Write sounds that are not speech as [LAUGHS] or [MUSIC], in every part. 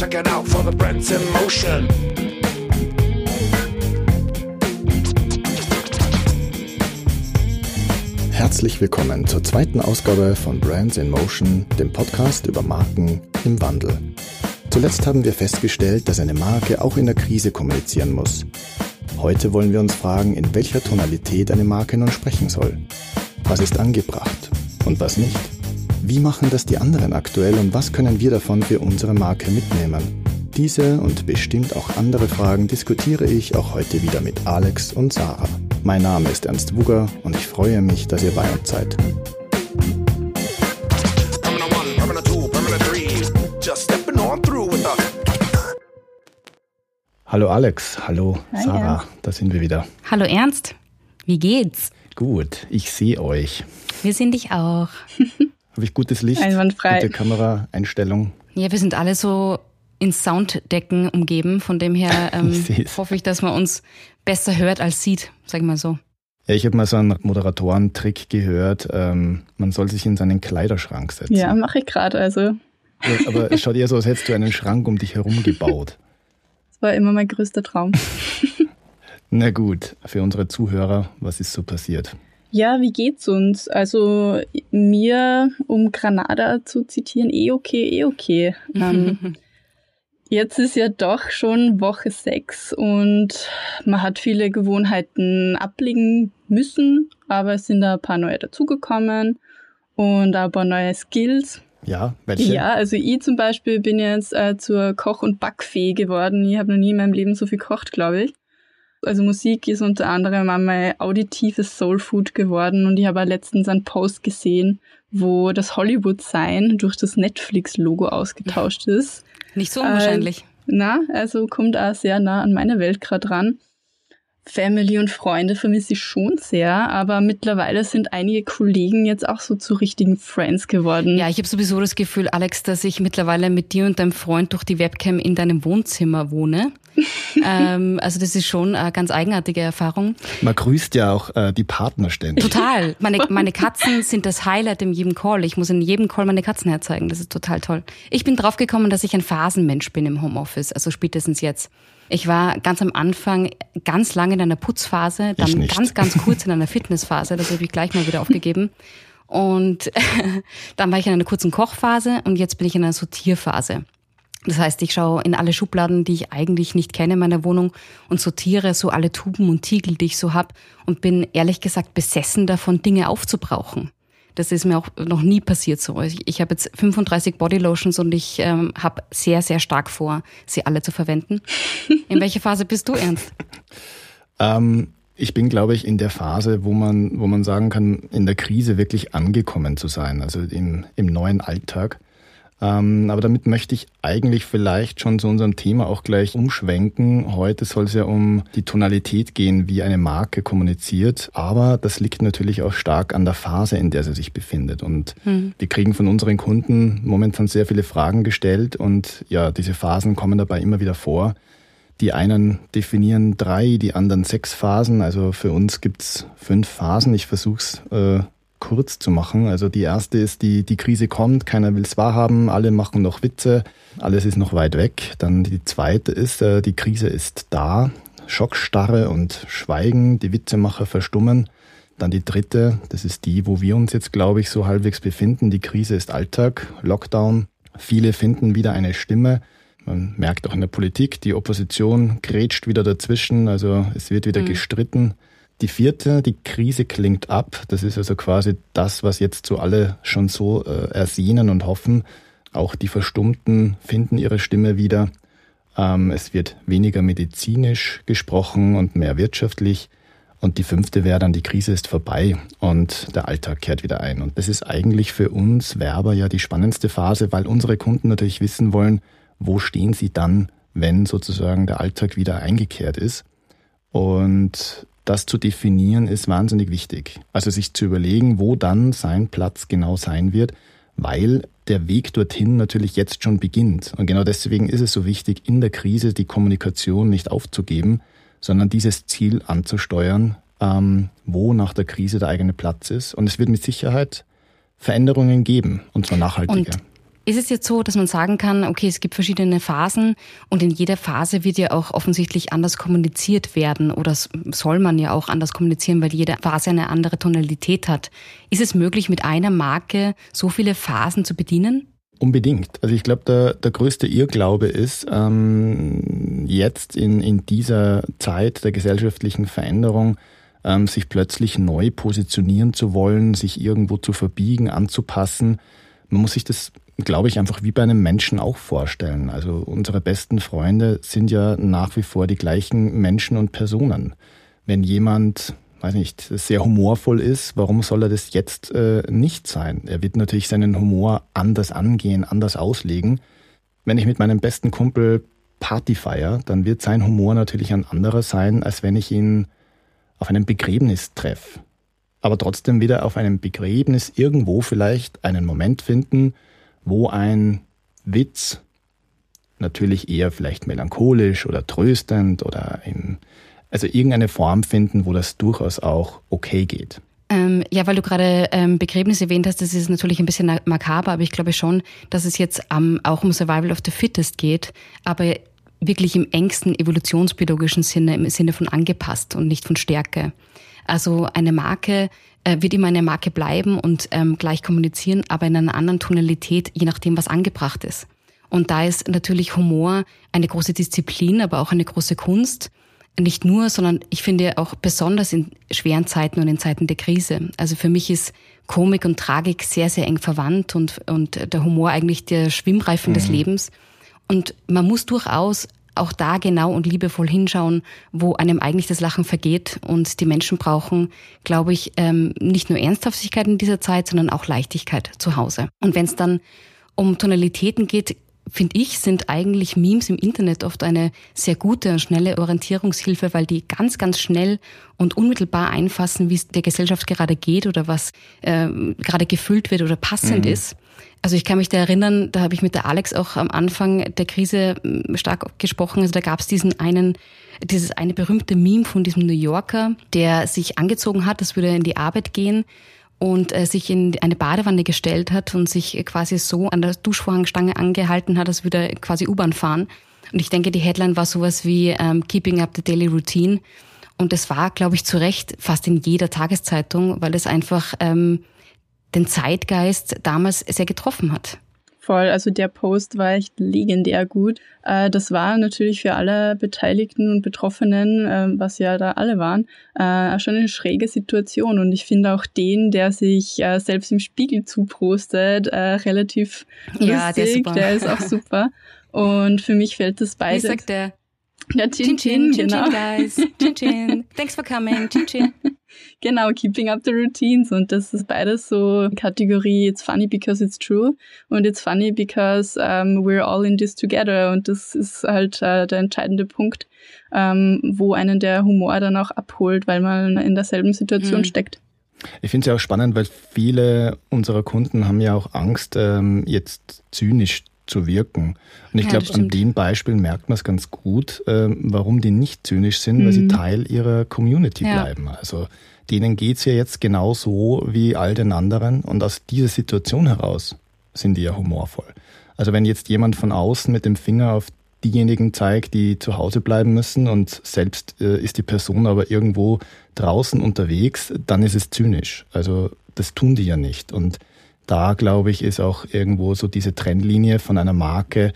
Check it out for the Brands in Motion. Herzlich willkommen zur zweiten Ausgabe von Brands in Motion, dem Podcast über Marken im Wandel. Zuletzt haben wir festgestellt, dass eine Marke auch in der Krise kommunizieren muss. Heute wollen wir uns fragen, in welcher Tonalität eine Marke nun sprechen soll. Was ist angebracht und was nicht? Wie machen das die anderen aktuell und was können wir davon für unsere Marke mitnehmen? Diese und bestimmt auch andere Fragen diskutiere ich auch heute wieder mit Alex und Sarah. Mein Name ist Ernst Wuger und ich freue mich, dass ihr bei uns seid. Hallo Alex, hallo Sarah, da sind wir wieder. Hallo Ernst, wie geht's? Gut, ich sehe euch. Wir sehen dich auch. [LAUGHS] Habe ich gutes Licht? Einwandfrei. Gute Kameraeinstellung? Ja, wir sind alle so in Sounddecken umgeben, von dem her [LAUGHS] ähm, Ich hoffe ich, dass man uns besser hört als sieht, sag ich mal so. Ja, ich habe mal so einen Moderatorentrick gehört. Ähm, man soll sich in seinen Kleiderschrank setzen. Ja, mache ich gerade. Also, Ja, Aber es schaut eher so, als hättest du einen Schrank um dich herum gebaut. das war immer mein größter Traum. [LAUGHS] Na gut, für unsere Zuhörer, was ist so passiert? Ja, wie geht's uns? Also, mir, um Granada zu zitieren, eh okay, eh okay. Ähm, [LAUGHS] jetzt ist ja doch schon Woche sechs und man hat viele Gewohnheiten ablegen müssen, aber es sind da ein paar neue dazugekommen und ein paar neue Skills. Ja, welche? Ja, also ich zum Beispiel bin jetzt äh, zur Koch- und Backfee geworden. Ich habe noch nie in meinem Leben so viel gekocht, glaube ich. Also Musik ist unter anderem auch mein auditives Soulfood geworden und ich habe letztens einen Post gesehen, wo das Hollywood-Sign durch das Netflix-Logo ausgetauscht ist. Nicht so unwahrscheinlich. Na, also kommt auch sehr nah an meine Welt gerade ran. Family und Freunde vermisse ich schon sehr, aber mittlerweile sind einige Kollegen jetzt auch so zu richtigen Friends geworden. Ja, ich habe sowieso das Gefühl, Alex, dass ich mittlerweile mit dir und deinem Freund durch die Webcam in deinem Wohnzimmer wohne. [LAUGHS] ähm, also das ist schon eine ganz eigenartige Erfahrung. Man grüßt ja auch äh, die Partner ständig. Total. [LAUGHS] Meine, meine Katzen sind das Highlight in jedem Call. Ich muss in jedem Call meine Katzen herzeigen. Das ist total toll. Ich bin draufgekommen, dass ich ein Phasenmensch bin im Homeoffice, also spätestens jetzt. Ich war ganz am Anfang ganz lange in einer Putzphase, dann ganz, ganz kurz in einer [LAUGHS] Fitnessphase. Das habe ich gleich mal wieder aufgegeben. Und [LAUGHS] dann war ich in einer kurzen Kochphase und jetzt bin ich in einer Sortierphase. Das heißt, ich schaue in alle Schubladen, die ich eigentlich nicht kenne in meiner Wohnung und sortiere so alle Tuben und Tiegel, die ich so hab und bin ehrlich gesagt besessen davon, Dinge aufzubrauchen. Das ist mir auch noch nie passiert so. Ich, ich habe jetzt 35 Bodylotions und ich ähm, habe sehr, sehr stark vor, sie alle zu verwenden. In welcher Phase bist du, Ernst? [LAUGHS] Ähm, ich bin, glaube ich, in der Phase, wo man, wo man sagen kann, in der Krise wirklich angekommen zu sein, also im, im neuen Alltag. Ähm, aber damit möchte ich eigentlich vielleicht schon zu unserem Thema auch gleich umschwenken. Heute soll es ja um die Tonalität gehen, wie eine Marke kommuniziert. Aber das liegt natürlich auch stark an der Phase, in der sie sich befindet. Und wir kriegen von unseren Kunden momentan sehr viele Fragen gestellt. Und ja, diese Phasen kommen dabei immer wieder vor. Die einen definieren drei, die anderen sechs Phasen. Also für uns gibt's fünf Phasen. Ich versuche es äh, kurz zu machen. Also die erste ist, die, die Krise kommt, keiner will's wahrhaben, alle machen noch Witze, alles ist noch weit weg. Dann die zweite ist, äh, die Krise ist da, Schockstarre und Schweigen, die Witzemacher verstummen. Dann die dritte, das ist die, wo wir uns jetzt, glaube ich, so halbwegs befinden. Die Krise ist Alltag, Lockdown. Viele finden wieder eine Stimme. Man merkt auch in der Politik, die Opposition grätscht wieder dazwischen, also es wird wieder gestritten. Die vierte, die Krise klingt ab. Das ist also quasi das, was jetzt so alle schon so äh, ersehnen und hoffen. Auch die Verstummten finden ihre Stimme wieder. Ähm, es wird weniger medizinisch gesprochen und mehr wirtschaftlich. Und die fünfte wäre dann, die Krise ist vorbei und der Alltag kehrt wieder ein. Und das ist eigentlich für uns Werber ja die spannendste Phase, weil unsere Kunden natürlich wissen wollen, wo stehen sie dann, wenn sozusagen der Alltag wieder eingekehrt ist. Und das zu definieren ist wahnsinnig wichtig. Also sich zu überlegen, wo dann sein Platz genau sein wird, weil der Weg dorthin natürlich jetzt schon beginnt. Und genau deswegen ist es so wichtig, in der Krise die Kommunikation nicht aufzugeben, sondern dieses Ziel anzusteuern, ähm, wo nach der Krise der eigene Platz ist. Und es wird mit Sicherheit Veränderungen geben, und zwar nachhaltiger. Und Ist es jetzt so, dass man sagen kann, okay, es gibt verschiedene Phasen und in jeder Phase wird ja auch offensichtlich anders kommuniziert werden oder soll man ja auch anders kommunizieren, weil jede Phase eine andere Tonalität hat. Ist es möglich, mit einer Marke so viele Phasen zu bedienen? Unbedingt. Also ich glaube, der, der größte Irrglaube ist, ähm, jetzt in, in dieser Zeit der gesellschaftlichen Veränderung ähm, sich plötzlich neu positionieren zu wollen, sich irgendwo zu verbiegen, anzupassen. Man muss sich das, glaube ich, einfach wie bei einem Menschen auch vorstellen. Also unsere besten Freunde sind ja nach wie vor die gleichen Menschen und Personen. Wenn jemand weiß nicht, sehr humorvoll ist, warum soll er das jetzt äh, nicht sein? Er wird natürlich seinen Humor anders angehen, anders auslegen. Wenn ich mit meinem besten Kumpel Party feiere, dann wird sein Humor natürlich ein anderer sein, als wenn ich ihn auf einem Begräbnis treffe. Aber trotzdem wieder auf einem Begräbnis irgendwo vielleicht einen Moment finden, wo ein Witz natürlich eher vielleicht melancholisch oder tröstend oder in also irgendeine Form finden, wo das durchaus auch okay geht. Ähm, ja, weil du gerade ähm, Begräbnis erwähnt hast, das ist natürlich ein bisschen makaber, aber ich glaube schon, dass es jetzt ähm, auch um Survival of the Fittest geht, aber wirklich im engsten evolutionsbiologischen Sinne, im Sinne von angepasst und nicht von Stärke. Also eine Marke äh, wird immer eine Marke bleiben und ähm, gleich kommunizieren, aber in einer anderen Tonalität, je nachdem, was angebracht ist. Und da ist natürlich Humor eine große Disziplin, aber auch eine große Kunst nicht nur, sondern ich finde auch besonders in schweren Zeiten und in Zeiten der Krise. Also für mich ist Komik und Tragik sehr, sehr eng verwandt und, und der Humor eigentlich der Schwimmreifen mhm. des Lebens. Und man muss durchaus auch da genau und liebevoll hinschauen, wo einem eigentlich das Lachen vergeht. Und die Menschen brauchen, glaube ich, ähm, nicht nur Ernsthaftigkeit in dieser Zeit, sondern auch Leichtigkeit zu Hause. Und wenn es dann um Tonalitäten geht, finde ich, sind eigentlich Memes im Internet oft eine sehr gute und schnelle Orientierungshilfe, weil die ganz, ganz schnell und unmittelbar einfassen, wie es der Gesellschaft gerade geht oder was äh, gerade gefüllt wird oder passend mhm. ist. Also ich kann mich da erinnern, da habe ich mit der Alex auch am Anfang der Krise hm, stark gesprochen. Also da gab es diesen einen, dieses eine berühmte Meme von diesem New Yorker, der sich angezogen hat, das würde in die Arbeit gehen und äh, sich in eine Badewanne gestellt hat und sich quasi so an der Duschvorhangstange angehalten hat, als würde er quasi U-Bahn fahren. Und ich denke, die Headline war sowas wie ähm, Keeping up the Daily Routine. Und das war, glaube ich, zu Recht fast in jeder Tageszeitung, weil es einfach ähm, den Zeitgeist damals sehr getroffen hat voll. Also der Post war echt legendär gut. Äh, das war natürlich für alle Beteiligten und Betroffenen, äh, was ja da alle waren, äh, schon eine schräge Situation. Und ich finde auch den, der sich äh, selbst im Spiegel zuprostet, relativ ja, lustig. Der ist, der ist auch super. Und für mich fällt das beides. Wie sagt der? [LAUGHS] Ja, Chin Chin, Chin, genau. Chin, guys. Chin Chin. [LAUGHS] Thanks for coming. Chin Chin. Genau, Keeping Up the Routines. Und das ist beides so Kategorie It's funny because it's true und It's funny because um, we're all in this together. Und das ist halt äh, der entscheidende Punkt, ähm, wo einen der Humor dann auch abholt, weil man in derselben Situation mhm. steckt. Ich finde es ja auch spannend, weil viele unserer Kunden haben ja auch Angst, ähm, jetzt zynisch zu wirken. Und ich ja, glaube, an dem Beispiel merkt man es ganz gut, äh, warum die nicht zynisch sind, mhm. weil sie mhm. Teil ihrer Community ja. bleiben. Also denen geht's ja jetzt genauso wie all den anderen und aus dieser Situation heraus sind die ja humorvoll. Also wenn jetzt jemand von außen mit dem Finger auf diejenigen zeigt, die zu Hause bleiben müssen und selbst äh, ist die Person aber irgendwo draußen unterwegs, dann ist es zynisch. Also das tun die ja nicht. Und da, glaube ich, ist auch irgendwo so diese Trennlinie von einer Marke,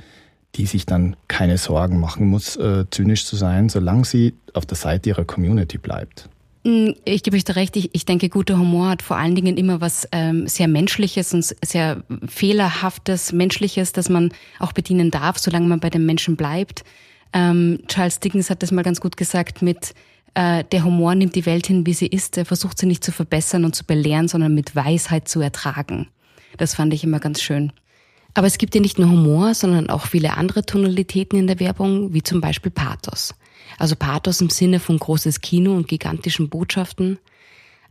die sich dann keine Sorgen machen muss, äh, zynisch zu sein, solange sie auf der Seite ihrer Community bleibt. Mm, ich gebe euch da recht. Ich, ich denke, guter Humor hat vor allen Dingen immer was ähm, sehr Menschliches und sehr fehlerhaftes, Menschliches, das man auch bedienen darf, solange man bei den Menschen bleibt. Ähm, Charles Dickens hat das mal ganz gut gesagt mit äh, der Humor nimmt die Welt hin, wie sie ist. Er versucht sie nicht zu verbessern und zu belehren, sondern mit Weisheit zu ertragen. Das fand ich immer ganz schön. Aber es gibt ja nicht nur Humor, sondern auch viele andere Tonalitäten in der Werbung, wie zum Beispiel Pathos. Also Pathos im Sinne von großes Kino und gigantischen Botschaften.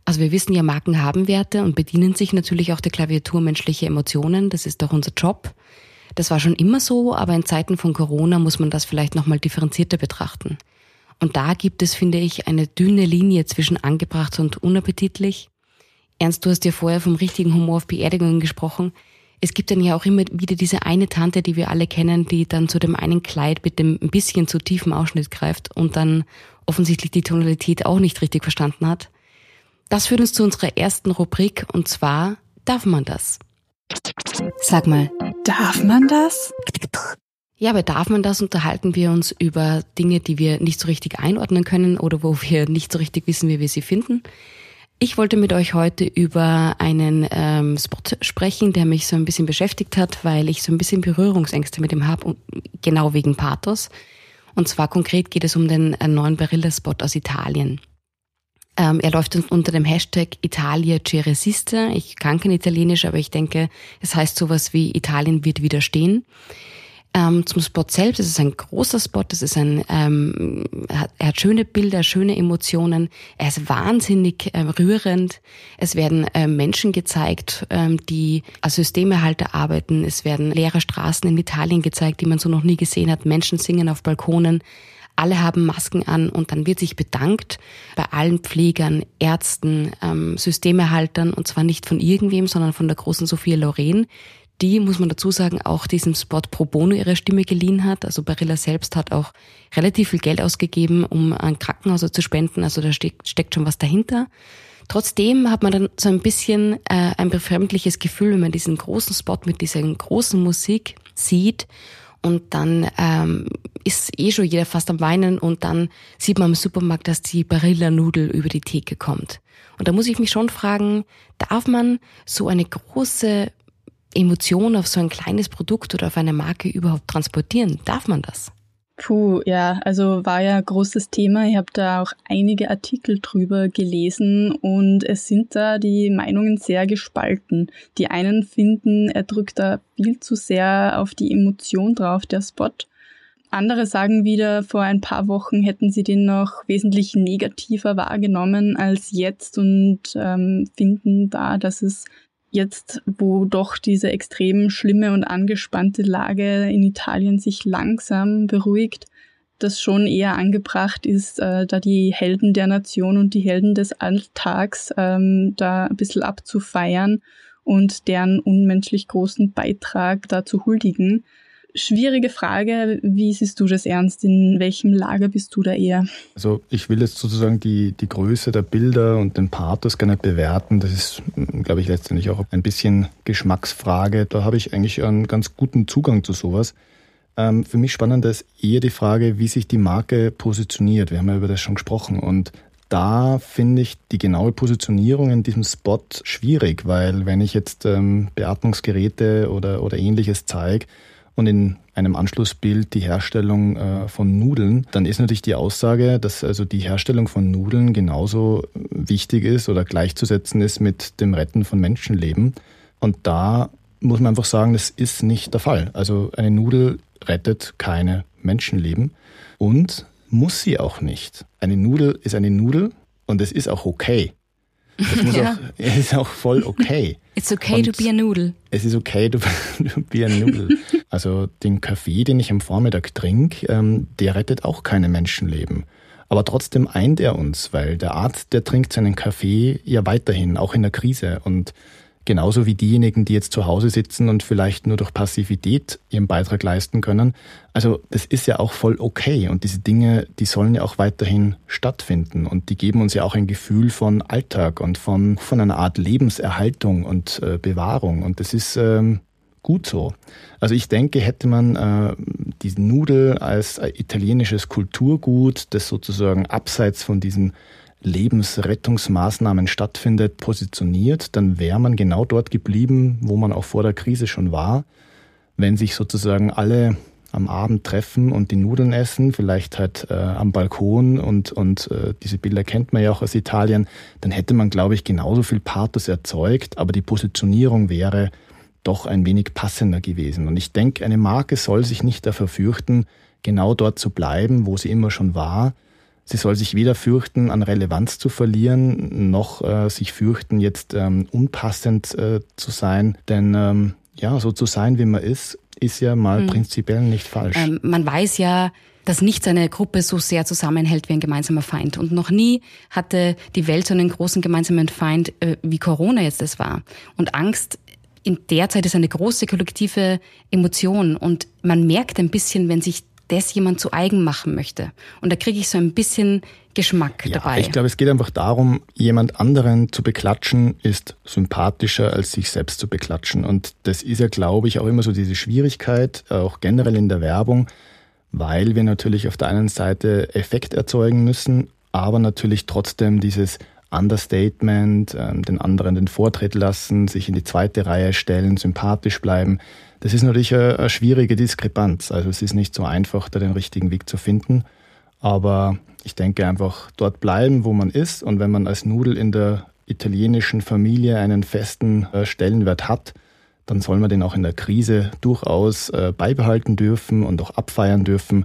Also wir wissen ja, Marken haben Werte und bedienen sich natürlich auch der Klaviatur menschliche Emotionen. Das ist doch unser Job. Das war schon immer so, aber in Zeiten von Corona muss man das vielleicht nochmal differenzierter betrachten. Und da gibt es, finde ich, eine dünne Linie zwischen angebracht und unappetitlich. Ernst, du hast ja vorher vom richtigen Humor auf Beerdigungen gesprochen. es gibt dann ja auch immer wieder diese eine Tante, die wir alle kennen, die dann zu dem einen Kleid mit dem ein bisschen zu tiefen Ausschnitt greift und dann offensichtlich die Tonalität auch nicht richtig verstanden hat. Das führt uns zu unserer ersten Rubrik und zwar darf man das? Sag mal, darf man das? Ja, aber darf man das? Unterhalten wir uns über Dinge, die wir nicht so richtig einordnen können oder wo wir nicht so richtig wissen, wie wir sie finden. Ich wollte mit euch heute über einen ähm, Spot sprechen, der mich so ein bisschen beschäftigt hat, weil ich so ein bisschen Berührungsängste mit ihm habe, genau wegen Pathos. Und zwar konkret geht es um den äh, neuen Barilla-Spot aus Italien. Ähm, er läuft unter dem Hashtag Italia ci. Ich kann kein Italienisch, aber ich denke, es heißt sowas wie Italien wird widerstehen. Ähm, zum Spot selbst, es ist ein großer Spot, es ist ein, ähm, er hat schöne Bilder, schöne Emotionen, er ist wahnsinnig äh, rührend. Es werden äh, Menschen gezeigt, ähm, die als Systemerhalter arbeiten. Es werden leere Straßen in Italien gezeigt, die man so noch nie gesehen hat. Menschen singen auf Balkonen. Alle haben Masken an und dann wird sich bedankt bei allen Pflegern, Ärzten, ähm, Systemerhaltern und zwar nicht von irgendwem, sondern von der großen Sophia Loren, die, muss man dazu sagen, auch diesem Spot pro bono ihre Stimme geliehen hat. Also Barilla selbst hat auch relativ viel Geld ausgegeben, um an Krankenhäuser zu spenden. Also da steckt, schon was dahinter. Trotzdem hat man dann so ein bisschen äh, ein befremdliches Gefühl, wenn man diesen großen Spot mit dieser großen Musik sieht und dann ähm, ist eh schon jeder fast am Weinen und dann sieht man im Supermarkt, dass die Barilla-Nudel über die Theke kommt. Und da muss ich mich schon fragen, darf man so eine große Emotion auf so ein kleines Produkt oder auf eine Marke überhaupt transportieren? Darf man das? Puh, ja, also war ja großes Thema. Ich habe da auch einige Artikel drüber gelesen und es sind da die Meinungen sehr gespalten. Die einen finden, er drückt da viel zu sehr auf die Emotion drauf, der Spot. Andere sagen wieder, vor ein paar Wochen hätten sie den noch wesentlich negativer wahrgenommen als jetzt und ähm, finden da, dass es jetzt, wo doch diese extrem schlimme und angespannte Lage in Italien sich langsam beruhigt, das schon eher angebracht ist, äh, da die Helden der Nation und die Helden des Alltags ähm, da ein bisschen abzufeiern und deren unmenschlich großen Beitrag da zu huldigen. Schwierige Frage. Wie siehst du das ernst? In welchem Lager bist du da eher? Also ich will jetzt sozusagen die, die Größe der Bilder und den Pathos nicht bewerten. Das ist, glaube ich, letztendlich auch ein bisschen Geschmacksfrage. Da habe ich eigentlich einen ganz guten Zugang zu sowas. Ähm, für mich spannend ist eher die Frage, wie sich die Marke positioniert. Wir haben ja über das schon gesprochen. Und da finde ich die genaue Positionierung in diesem Spot schwierig, weil wenn ich jetzt ähm, Beatmungsgeräte oder, oder ähnliches zeige, und in einem Anschlussbild die Herstellung äh, von Nudeln, dann ist natürlich die Aussage, dass also die Herstellung von Nudeln genauso wichtig ist oder gleichzusetzen ist mit dem Retten von Menschenleben. Und da muss man einfach sagen, das ist nicht der Fall. Also eine Nudel rettet keine Menschenleben und muss sie auch nicht. Eine Nudel ist eine Nudel und es ist auch okay. Das ja. auch, es ist auch voll okay. It's okay Und to be a noodle. Es ist okay to [LAUGHS] be a noodle. also den Kaffee, den ich am Vormittag trinke, ähm, der rettet auch keine Menschenleben. Aber trotzdem eint er uns, weil der Arzt, der trinkt seinen Kaffee ja weiterhin, auch in der Krise. Und Genauso wie diejenigen, die jetzt zu Hause sitzen und vielleicht nur durch Passivität ihren Beitrag leisten können. Also das ist ja auch voll okay und diese Dinge, die sollen ja auch weiterhin stattfinden und die geben uns ja auch ein Gefühl von Alltag und von, von einer Art Lebenserhaltung und äh, Bewahrung und das ist ähm, gut so. Also ich denke, hätte man äh, diesen Nudel als äh, italienisches Kulturgut, das sozusagen abseits von diesen Lebensrettungsmaßnahmen stattfindet, positioniert, dann wäre man genau dort geblieben, wo man auch vor der Krise schon war. Wenn sich sozusagen alle am Abend treffen und die Nudeln essen, vielleicht halt äh, am Balkon und, und äh, diese Bilder kennt man ja auch aus Italien, dann hätte man, glaube ich, genauso viel Pathos erzeugt, aber die Positionierung wäre doch ein wenig passender gewesen. Und ich denke, eine Marke soll sich nicht dafür fürchten, genau dort zu bleiben, wo sie immer schon war, Sie soll sich weder fürchten, an Relevanz zu verlieren, noch äh, sich fürchten, jetzt ähm, unpassend äh, zu sein. Denn ähm, ja, so zu sein, wie man ist, ist ja mal hm. prinzipiell nicht falsch. Ähm, man weiß ja, dass nichts eine Gruppe so sehr zusammenhält wie ein gemeinsamer Feind. Und noch nie hatte die Welt so einen großen gemeinsamen Feind, äh, wie Corona jetzt es war. Und Angst in der Zeit ist eine große kollektive Emotion und man merkt ein bisschen, wenn sich das jemand zu eigen machen möchte. Und da kriege ich so ein bisschen Geschmack ja, dabei. Ich glaube, es geht einfach darum, jemand anderen zu beklatschen, ist sympathischer als sich selbst zu beklatschen. Und das ist ja, glaube ich, auch immer so diese Schwierigkeit, auch generell in der Werbung, weil wir natürlich auf der einen Seite Effekt erzeugen müssen, aber natürlich trotzdem dieses Understatement, ähm, den anderen den Vortritt lassen, sich in die zweite Reihe stellen, sympathisch bleiben. Das ist natürlich eine, schwierige Diskrepanz. Also es ist nicht so einfach, da den richtigen Weg zu finden. Aber ich denke einfach dort bleiben, wo man ist. Und wenn man als Nudel in der italienischen Familie einen festen äh, Stellenwert hat, dann soll man den auch in der Krise durchaus äh, beibehalten dürfen und auch abfeiern dürfen,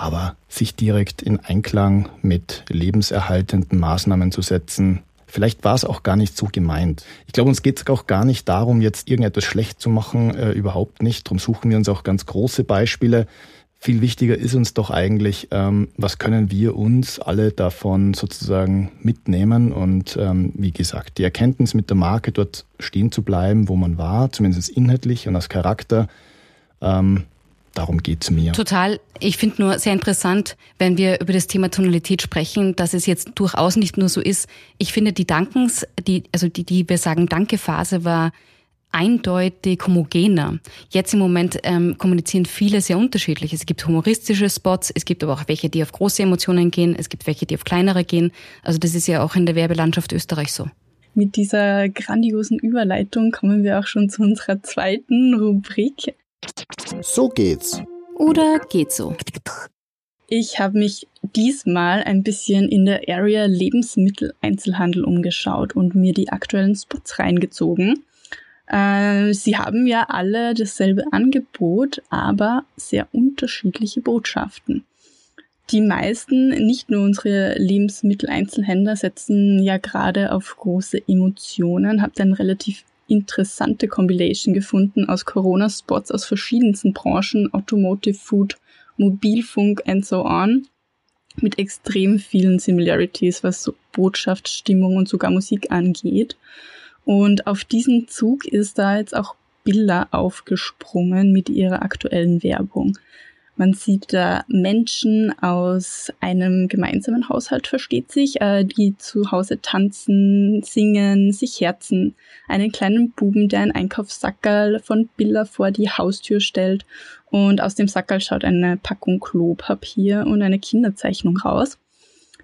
aber sich direkt in Einklang mit lebenserhaltenden Maßnahmen zu setzen, Vielleicht war es auch gar nicht so gemeint. Ich glaube, uns geht es auch gar nicht darum, jetzt irgendetwas schlecht zu machen, äh, überhaupt nicht. Darum suchen wir uns auch ganz große Beispiele. Viel wichtiger ist uns doch eigentlich, ähm, was können wir uns alle davon sozusagen mitnehmen und ähm, wie gesagt, die Erkenntnis mit der Marke dort stehen zu bleiben, wo man war, zumindest inhaltlich und als Charakter, ähm, Darum geht's mir. Total. Ich finde nur sehr interessant, wenn wir über das Thema Tonalität sprechen, dass es jetzt durchaus nicht nur so ist. Ich finde, die Dankens, die, also die, die wir sagen, Danke-Phase war eindeutig homogener. Jetzt im Moment ähm, kommunizieren viele sehr unterschiedlich. Es gibt humoristische Spots, es gibt aber auch welche, die auf große Emotionen gehen, es gibt welche, die auf kleinere gehen. Also das ist ja auch in der Werbelandschaft Österreich so. Mit dieser grandiosen Überleitung kommen wir auch schon zu unserer zweiten Rubrik. So geht's. Oder geht so. Ich habe mich diesmal ein bisschen in der Area Lebensmitteleinzelhandel umgeschaut und mir die aktuellen Spots reingezogen. Äh, sie haben ja alle dasselbe Angebot, aber sehr unterschiedliche Botschaften. Die meisten, nicht nur unsere Lebensmitteleinzelhändler, setzen ja gerade auf große Emotionen, habt ein relativ interessante Compilation gefunden aus Corona-Spots aus verschiedensten Branchen, Automotive, Food, Mobilfunk and so on, mit extrem vielen Similarities, was so Botschaft, Stimmung und sogar Musik angeht. Und auf diesen Zug ist da jetzt auch Bilder aufgesprungen mit ihrer aktuellen Werbung. Man sieht da Menschen aus einem gemeinsamen Haushalt, versteht sich, äh, die zu Hause tanzen, singen, sich herzen. Einen kleinen Buben, der ein Einkaufssackerl von Billa vor die Haustür stellt und aus dem Sackerl schaut eine Packung Klopapier und eine Kinderzeichnung raus.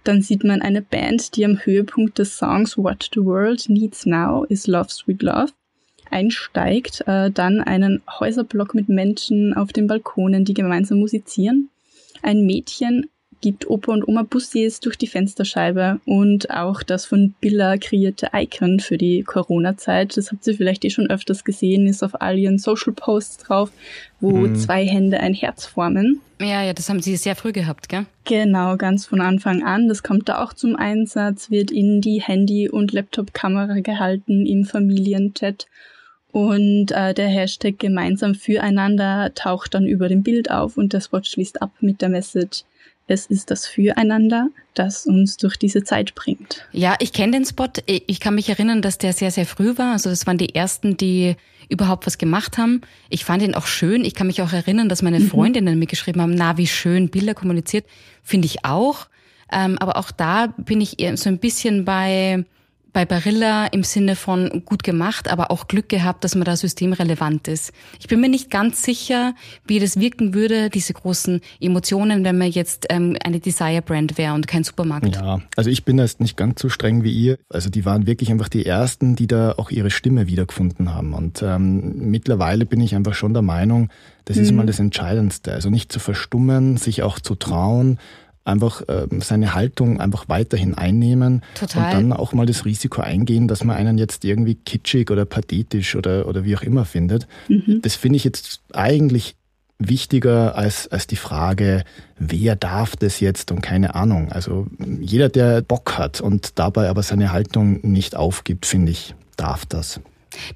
Dann sieht man eine Band, die am Höhepunkt des Songs What the World Needs Now is Love Sweet Love einsteigt, äh, dann einen Häuserblock mit Menschen auf den Balkonen, die gemeinsam musizieren. Ein Mädchen gibt Opa und Oma Bussies durch die Fensterscheibe und auch das von Billa kreierte Icon für die Corona-Zeit, das habt ihr vielleicht eh schon öfters gesehen, ist auf all ihren Social Posts drauf, wo mhm. zwei Hände ein Herz formen. Ja, ja, das haben sie sehr früh gehabt, gell? Genau, ganz von Anfang an. Das kommt da auch zum Einsatz, wird in die Handy- und Laptop-Kamera gehalten im Familienchat und äh, der Hashtag gemeinsam füreinander taucht dann über dem Bild auf und das Wort schließt ab mit der Message, es ist das Füreinander, das uns durch diese Zeit bringt. Ja, ich kenne den Spot. Ich kann mich erinnern, dass der sehr, sehr früh war. Also das waren die ersten, die überhaupt was gemacht haben. Ich fand ihn auch schön. Ich kann mich auch erinnern, dass meine mhm. Freundinnen mir geschrieben haben, na, wie schön Bilder kommuniziert. Finde ich auch. Ähm, aber auch da bin ich eher so ein bisschen bei, bei Barilla im Sinne von gut gemacht, aber auch Glück gehabt, dass man da systemrelevant ist. Ich bin mir nicht ganz sicher, wie das wirken würde, diese großen Emotionen, wenn man jetzt ähm, eine Desire-Brand wäre und kein Supermarkt. Ja, also ich bin da jetzt nicht ganz so streng wie ihr. Also die waren wirklich einfach die Ersten, die da auch ihre Stimme wiedergefunden haben. Und ähm, mittlerweile bin ich einfach schon der Meinung, das ist mhm. mal das Entscheidendste. Also nicht zu verstummen, sich auch zu trauen, einfach äh, seine Haltung einfach weiterhin einnehmen Total. und dann auch mal das Risiko eingehen, dass man einen jetzt irgendwie kitschig oder pathetisch oder, oder wie auch immer findet. Mhm. Das finde ich jetzt eigentlich wichtiger als, als die Frage, wer darf das jetzt und keine Ahnung. Also jeder, der Bock hat und dabei aber seine Haltung nicht aufgibt, finde ich, darf das.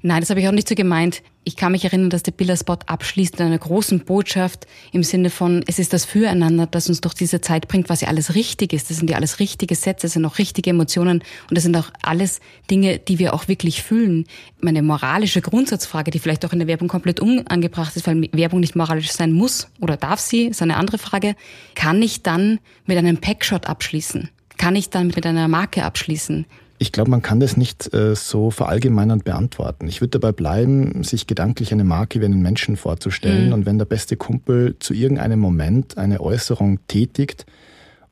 Nein, das habe ich auch nicht so gemeint. Ich kann mich erinnern, dass der Bilderspot abschließt mit einer großen Botschaft im Sinne von, es ist das Füreinander, das uns durch diese Zeit bringt, was ja alles richtig ist. Das sind ja alles richtige Sätze, das sind auch richtige Emotionen und das sind auch alles Dinge, die wir auch wirklich fühlen. Meine moralische Grundsatzfrage, die vielleicht auch in der Werbung komplett unangebracht ist, weil Werbung nicht moralisch sein muss oder darf sie, ist eine andere Frage. Kann ich dann mit einem Packshot abschließen? Kann ich dann mit einer Marke abschließen? Ich glaube, man kann das nicht äh, so verallgemeinernd beantworten. Ich würde dabei bleiben, sich gedanklich eine Marke wie einen Menschen vorzustellen. Mhm. Und wenn der beste Kumpel zu irgendeinem Moment eine Äußerung tätigt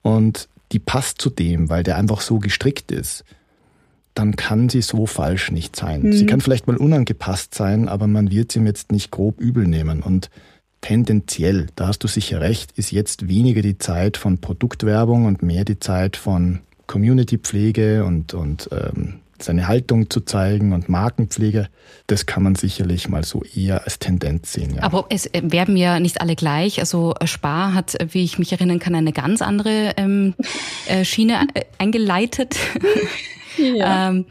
und die passt zu dem, weil der einfach so gestrickt ist, dann kann sie so falsch nicht sein. Mhm. Sie kann vielleicht mal unangepasst sein, aber man wird sie ihm jetzt nicht grob übel nehmen. Und tendenziell, da hast du sicher recht, ist jetzt weniger die Zeit von Produktwerbung und mehr die Zeit von Community-Pflege und, und ähm, seine Haltung zu zeigen und Markenpflege, das kann man sicherlich mal so eher als Tendenz sehen. Ja. Aber es äh, werben ja nicht alle gleich. Also äh, Spar hat, wie ich mich erinnern kann, eine ganz andere ähm, äh, Schiene äh, eingeleitet. [LAUGHS] Ja. ähm,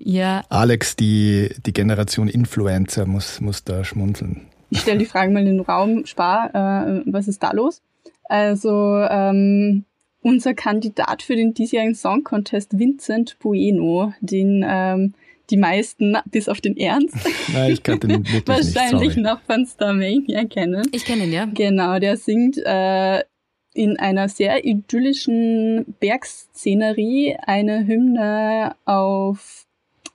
ja. Alex, die, die Generation Influencer, muss, muss da schmunzeln. Ich stelle die Frage mal in den Raum, Spar, äh, was ist da los? Also ähm, unser Kandidat für den diesjährigen Song Contest, Vincent Bueno, den ähm, die meisten, bis auf den Ernst, [LAUGHS] Nein, ich kannte den wirklich wahrscheinlich nicht, noch von Starmania kennen. Ich kenne ihn, ja. Genau, der singt äh, in einer sehr idyllischen Bergszenerie eine Hymne auf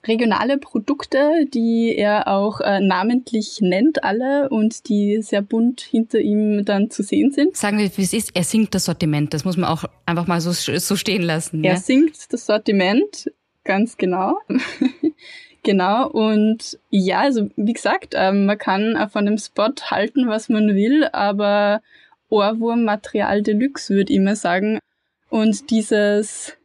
regionale Produkte, die er auch äh, namentlich nennt, alle und die sehr bunt hinter ihm dann zu sehen sind. Sagen wir, wie es ist, er singt das Sortiment, das muss man auch einfach mal so, so stehen lassen. Er ja? singt das Sortiment, ganz genau. [LAUGHS] genau, und ja, also wie gesagt, ähm, man kann von dem Spot halten, was man will, aber Ohrwurm-Material Deluxe, würde ich immer sagen. Und dieses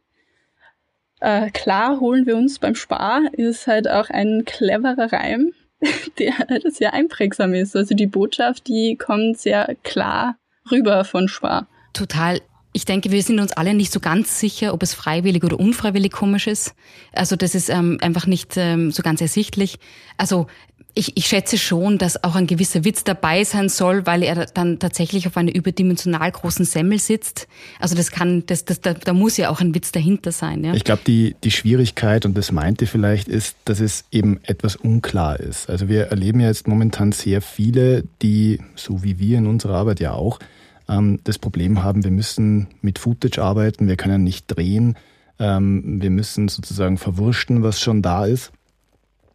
äh, klar holen wir uns beim Spar ist halt auch ein cleverer Reim, [LAUGHS] der halt sehr einprägsam ist. Also die Botschaft, die kommt sehr klar rüber von Spar. Total. Ich denke, wir sind uns alle nicht so ganz sicher, ob es freiwillig oder unfreiwillig komisch ist. Also das ist ähm, einfach nicht ähm, so ganz ersichtlich. Also ich, ich schätze schon, dass auch ein gewisser Witz dabei sein soll, weil er dann tatsächlich auf einer überdimensional großen Semmel sitzt. Also das kann, das, das, da, da muss ja auch ein Witz dahinter sein. Ja? Ich glaube, die, die Schwierigkeit, und das meinte vielleicht, ist, dass es eben etwas unklar ist. Also wir erleben ja jetzt momentan sehr viele, die, so wie wir in unserer Arbeit ja auch, ähm, das Problem haben, wir müssen mit Footage arbeiten, wir können nicht drehen, ähm, wir müssen sozusagen verwurschten, was schon da ist.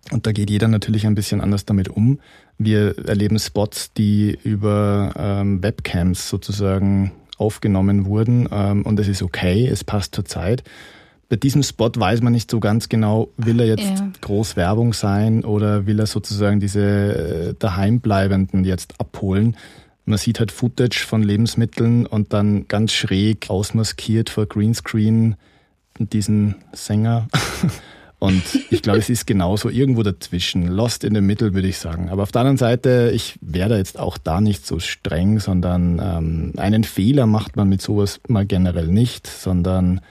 Und da geht jeder natürlich ein bisschen anders damit um. Wir erleben Spots, die über ähm, Webcams sozusagen aufgenommen wurden ähm, und es ist okay, es passt zur Zeit. Bei diesem Spot weiß man nicht so ganz genau, will er jetzt ja. groß Werbung sein oder will er sozusagen diese äh, Daheimbleibenden jetzt abholen. Man sieht halt Footage von Lebensmitteln und dann ganz schräg ausmaskiert vor Greenscreen diesen Sänger [LAUGHS] Und ich glaube, es ist genauso irgendwo dazwischen. Lost in the middle, würde ich sagen. Aber auf der anderen Seite, ich wäre da jetzt auch da nicht so streng, sondern ähm, einen Fehler macht man mit sowas mal generell nicht, sondern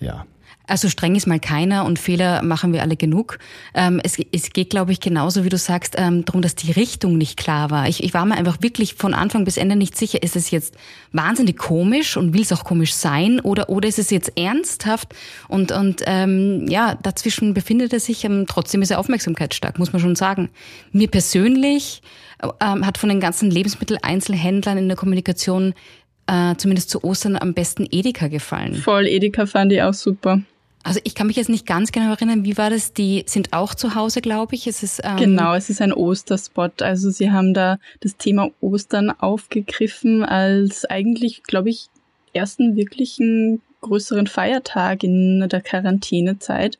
ja, also streng ist mal keiner und Fehler machen wir alle genug. Ähm, es, es geht, glaube ich, genauso wie du sagst, ähm, darum, dass die Richtung nicht klar war. Ich, ich war mir einfach wirklich von Anfang bis Ende nicht sicher, ist es jetzt wahnsinnig komisch und will es auch komisch sein oder, oder ist es jetzt ernsthaft? Und, und ähm, ja, dazwischen befindet er sich, ähm, trotzdem ist er aufmerksamkeitsstark, muss man schon sagen. Mir persönlich ähm, hat von den ganzen Lebensmitteleinzelhändlern in der Kommunikation äh, zumindest zu Ostern am besten Edeka gefallen. Voll, Edeka fand ich auch super. Also ich kann mich jetzt nicht ganz genau erinnern, wie war das? Die sind auch zu Hause, glaube ich. Es ist, ähm genau, es ist ein Osterspot. Also sie haben da das Thema Ostern aufgegriffen als eigentlich, glaube ich, ersten wirklichen größeren Feiertag in der Quarantänezeit.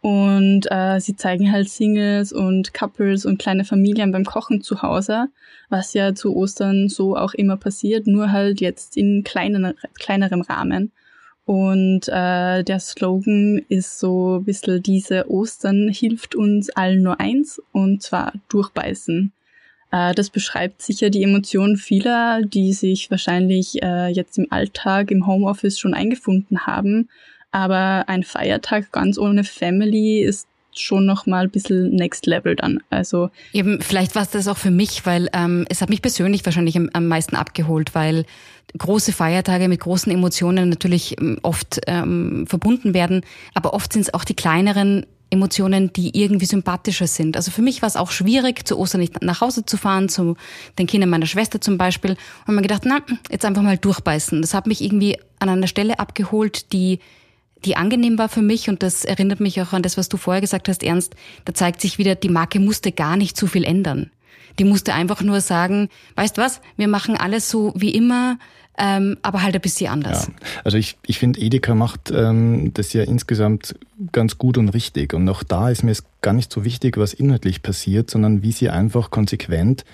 Und äh, sie zeigen halt Singles und Couples und kleine Familien beim Kochen zu Hause, was ja zu Ostern so auch immer passiert, nur halt jetzt in kleinen, kleinerem Rahmen. Und äh, der Slogan ist so ein bisschen diese Ostern hilft uns allen nur eins, und zwar durchbeißen. Äh, das beschreibt sicher die Emotionen vieler, die sich wahrscheinlich äh, jetzt im Alltag, im Homeoffice schon eingefunden haben. Aber ein Feiertag ganz ohne Family ist schon nochmal ein bisschen Next Level dann. Also eben, vielleicht war es das auch für mich, weil ähm, es hat mich persönlich wahrscheinlich am, am meisten abgeholt, weil große Feiertage mit großen Emotionen natürlich ähm, oft ähm, verbunden werden, aber oft sind es auch die kleineren Emotionen, die irgendwie sympathischer sind. Also für mich war es auch schwierig, zu Ostern nicht nach Hause zu fahren, zu den Kindern meiner Schwester zum Beispiel. Und mir gedacht, na, jetzt einfach mal durchbeißen. Das hat mich irgendwie an einer Stelle abgeholt, die die angenehm war für mich und das erinnert mich auch an das, was du vorher gesagt hast, Ernst. Da zeigt sich wieder, die Marke musste gar nicht zu viel ändern. Die musste einfach nur sagen, weißt was, wir machen alles so wie immer, ähm, aber halt ein bisschen anders. Ja. Also ich, ich finde, Edeka macht ähm, das ja insgesamt ganz gut und richtig. Und auch da ist mir es gar nicht so wichtig, was inhaltlich passiert, sondern wie sie einfach konsequent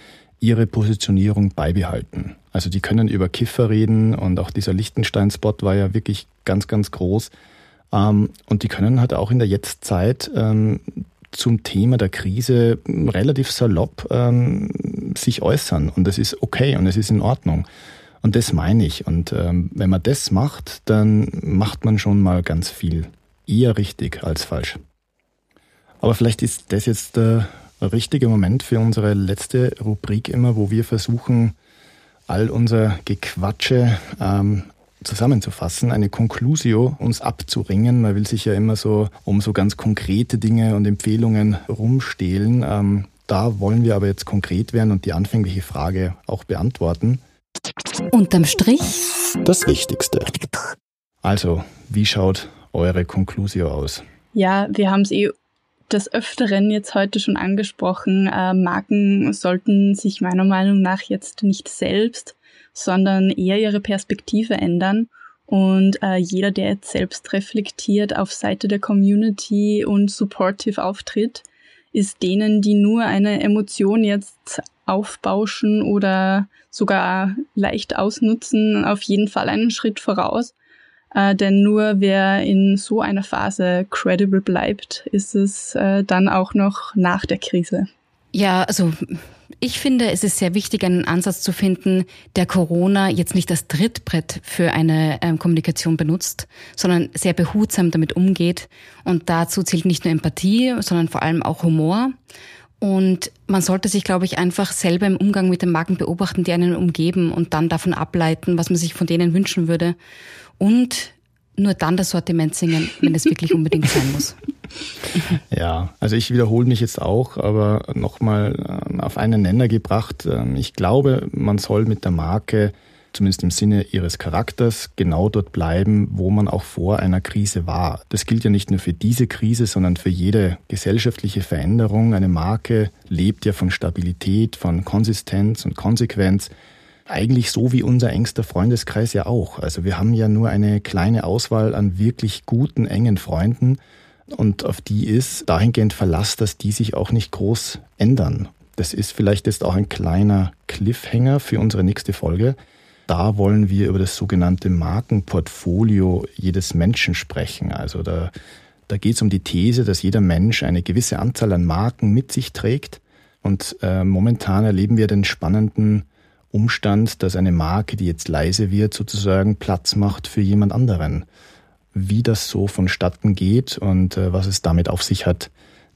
ihre Positionierung beibehalten. Also die können über Kiffer reden und auch dieser Lichtenstein-Spot war ja wirklich ganz, ganz groß. Ähm, und die können halt auch in der Jetztzeit ähm, zum Thema der Krise relativ salopp ähm, sich äußern. Und das ist okay und es ist in Ordnung. Und das meine ich. Und ähm, wenn man das macht, dann macht man schon mal ganz viel. Eher richtig als falsch. Aber vielleicht ist das jetzt der richtige Moment für unsere letzte Rubrik immer, wo wir versuchen, all unser Gequatsche ähm, zusammenzufassen, eine Conclusio uns abzuringen. Man will sich ja immer so um so ganz konkrete Dinge und Empfehlungen rumstehlen. Ähm, da wollen wir aber jetzt konkret werden und die anfängliche Frage auch beantworten. Unterm Strich das Wichtigste. Also, wie schaut eure Conclusio aus? Ja, wir haben es eh des Öfteren jetzt heute schon angesprochen. Äh, Marken sollten sich meiner Meinung nach jetzt nicht selbst, sondern eher ihre Perspektive ändern. Und äh, jeder, der jetzt selbst reflektiert auf Seite der Community und supportive auftritt, ist denen, die nur eine Emotion jetzt aufbauschen oder sogar leicht ausnutzen, auf jeden Fall einen Schritt voraus. Äh, denn nur wer in so einer Phase credible bleibt, ist es äh, dann auch noch nach der Krise. Ja, also ich finde, es ist sehr wichtig, einen Ansatz zu finden, der Corona jetzt nicht als Trittbrett für eine ähm, Kommunikation benutzt, sondern sehr behutsam damit umgeht. Und dazu zählt nicht nur Empathie, sondern vor allem auch Humor. Und man sollte sich, glaube ich, einfach selber im Umgang mit den Marken beobachten, die einen umgeben und dann davon ableiten, was man sich von denen wünschen würde. Und nur dann das Sortiment singen, wenn es wirklich unbedingt sein muss. [LAUGHS] Ja, also ich wiederhole mich jetzt auch, aber nochmal ähm, auf einen Nenner gebracht. Ähm, ich glaube, man soll mit der Marke, zumindest im Sinne ihres Charakters, genau dort bleiben, wo man auch vor einer Krise war. Das gilt ja nicht nur für diese Krise, sondern für jede gesellschaftliche Veränderung. Eine Marke lebt ja von Stabilität, von Konsistenz und Konsequenz. Eigentlich so wie unser engster Freundeskreis ja auch. Also wir haben ja nur eine kleine Auswahl an wirklich guten, engen Freunden und auf die ist dahingehend Verlass, dass die sich auch nicht groß ändern. Das ist vielleicht jetzt auch ein kleiner Cliffhanger für unsere nächste Folge. Da wollen wir über das sogenannte Markenportfolio jedes Menschen sprechen. Also da, da geht es um die These, dass jeder Mensch eine gewisse Anzahl an Marken mit sich trägt. Und äh, momentan erleben wir den spannenden Umstand, dass eine Marke, die jetzt leise wird, sozusagen Platz macht für jemand anderen. Wie das so vonstatten geht und äh, was es damit auf sich hat,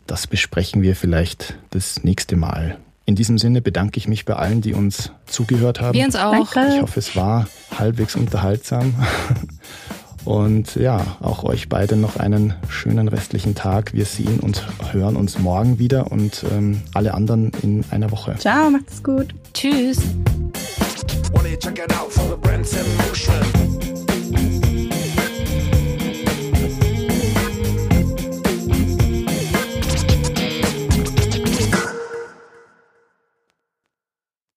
das besprechen wir vielleicht das nächste Mal. In diesem Sinne bedanke ich mich bei allen, die uns zugehört haben. Wir uns auch. Danke. Ich hoffe, es war halbwegs unterhaltsam. [LAUGHS] Und ja, auch euch beide noch einen schönen restlichen Tag. Wir sehen und hören uns morgen wieder und ähm, alle anderen in einer Woche. Ciao, macht's gut. Tschüss.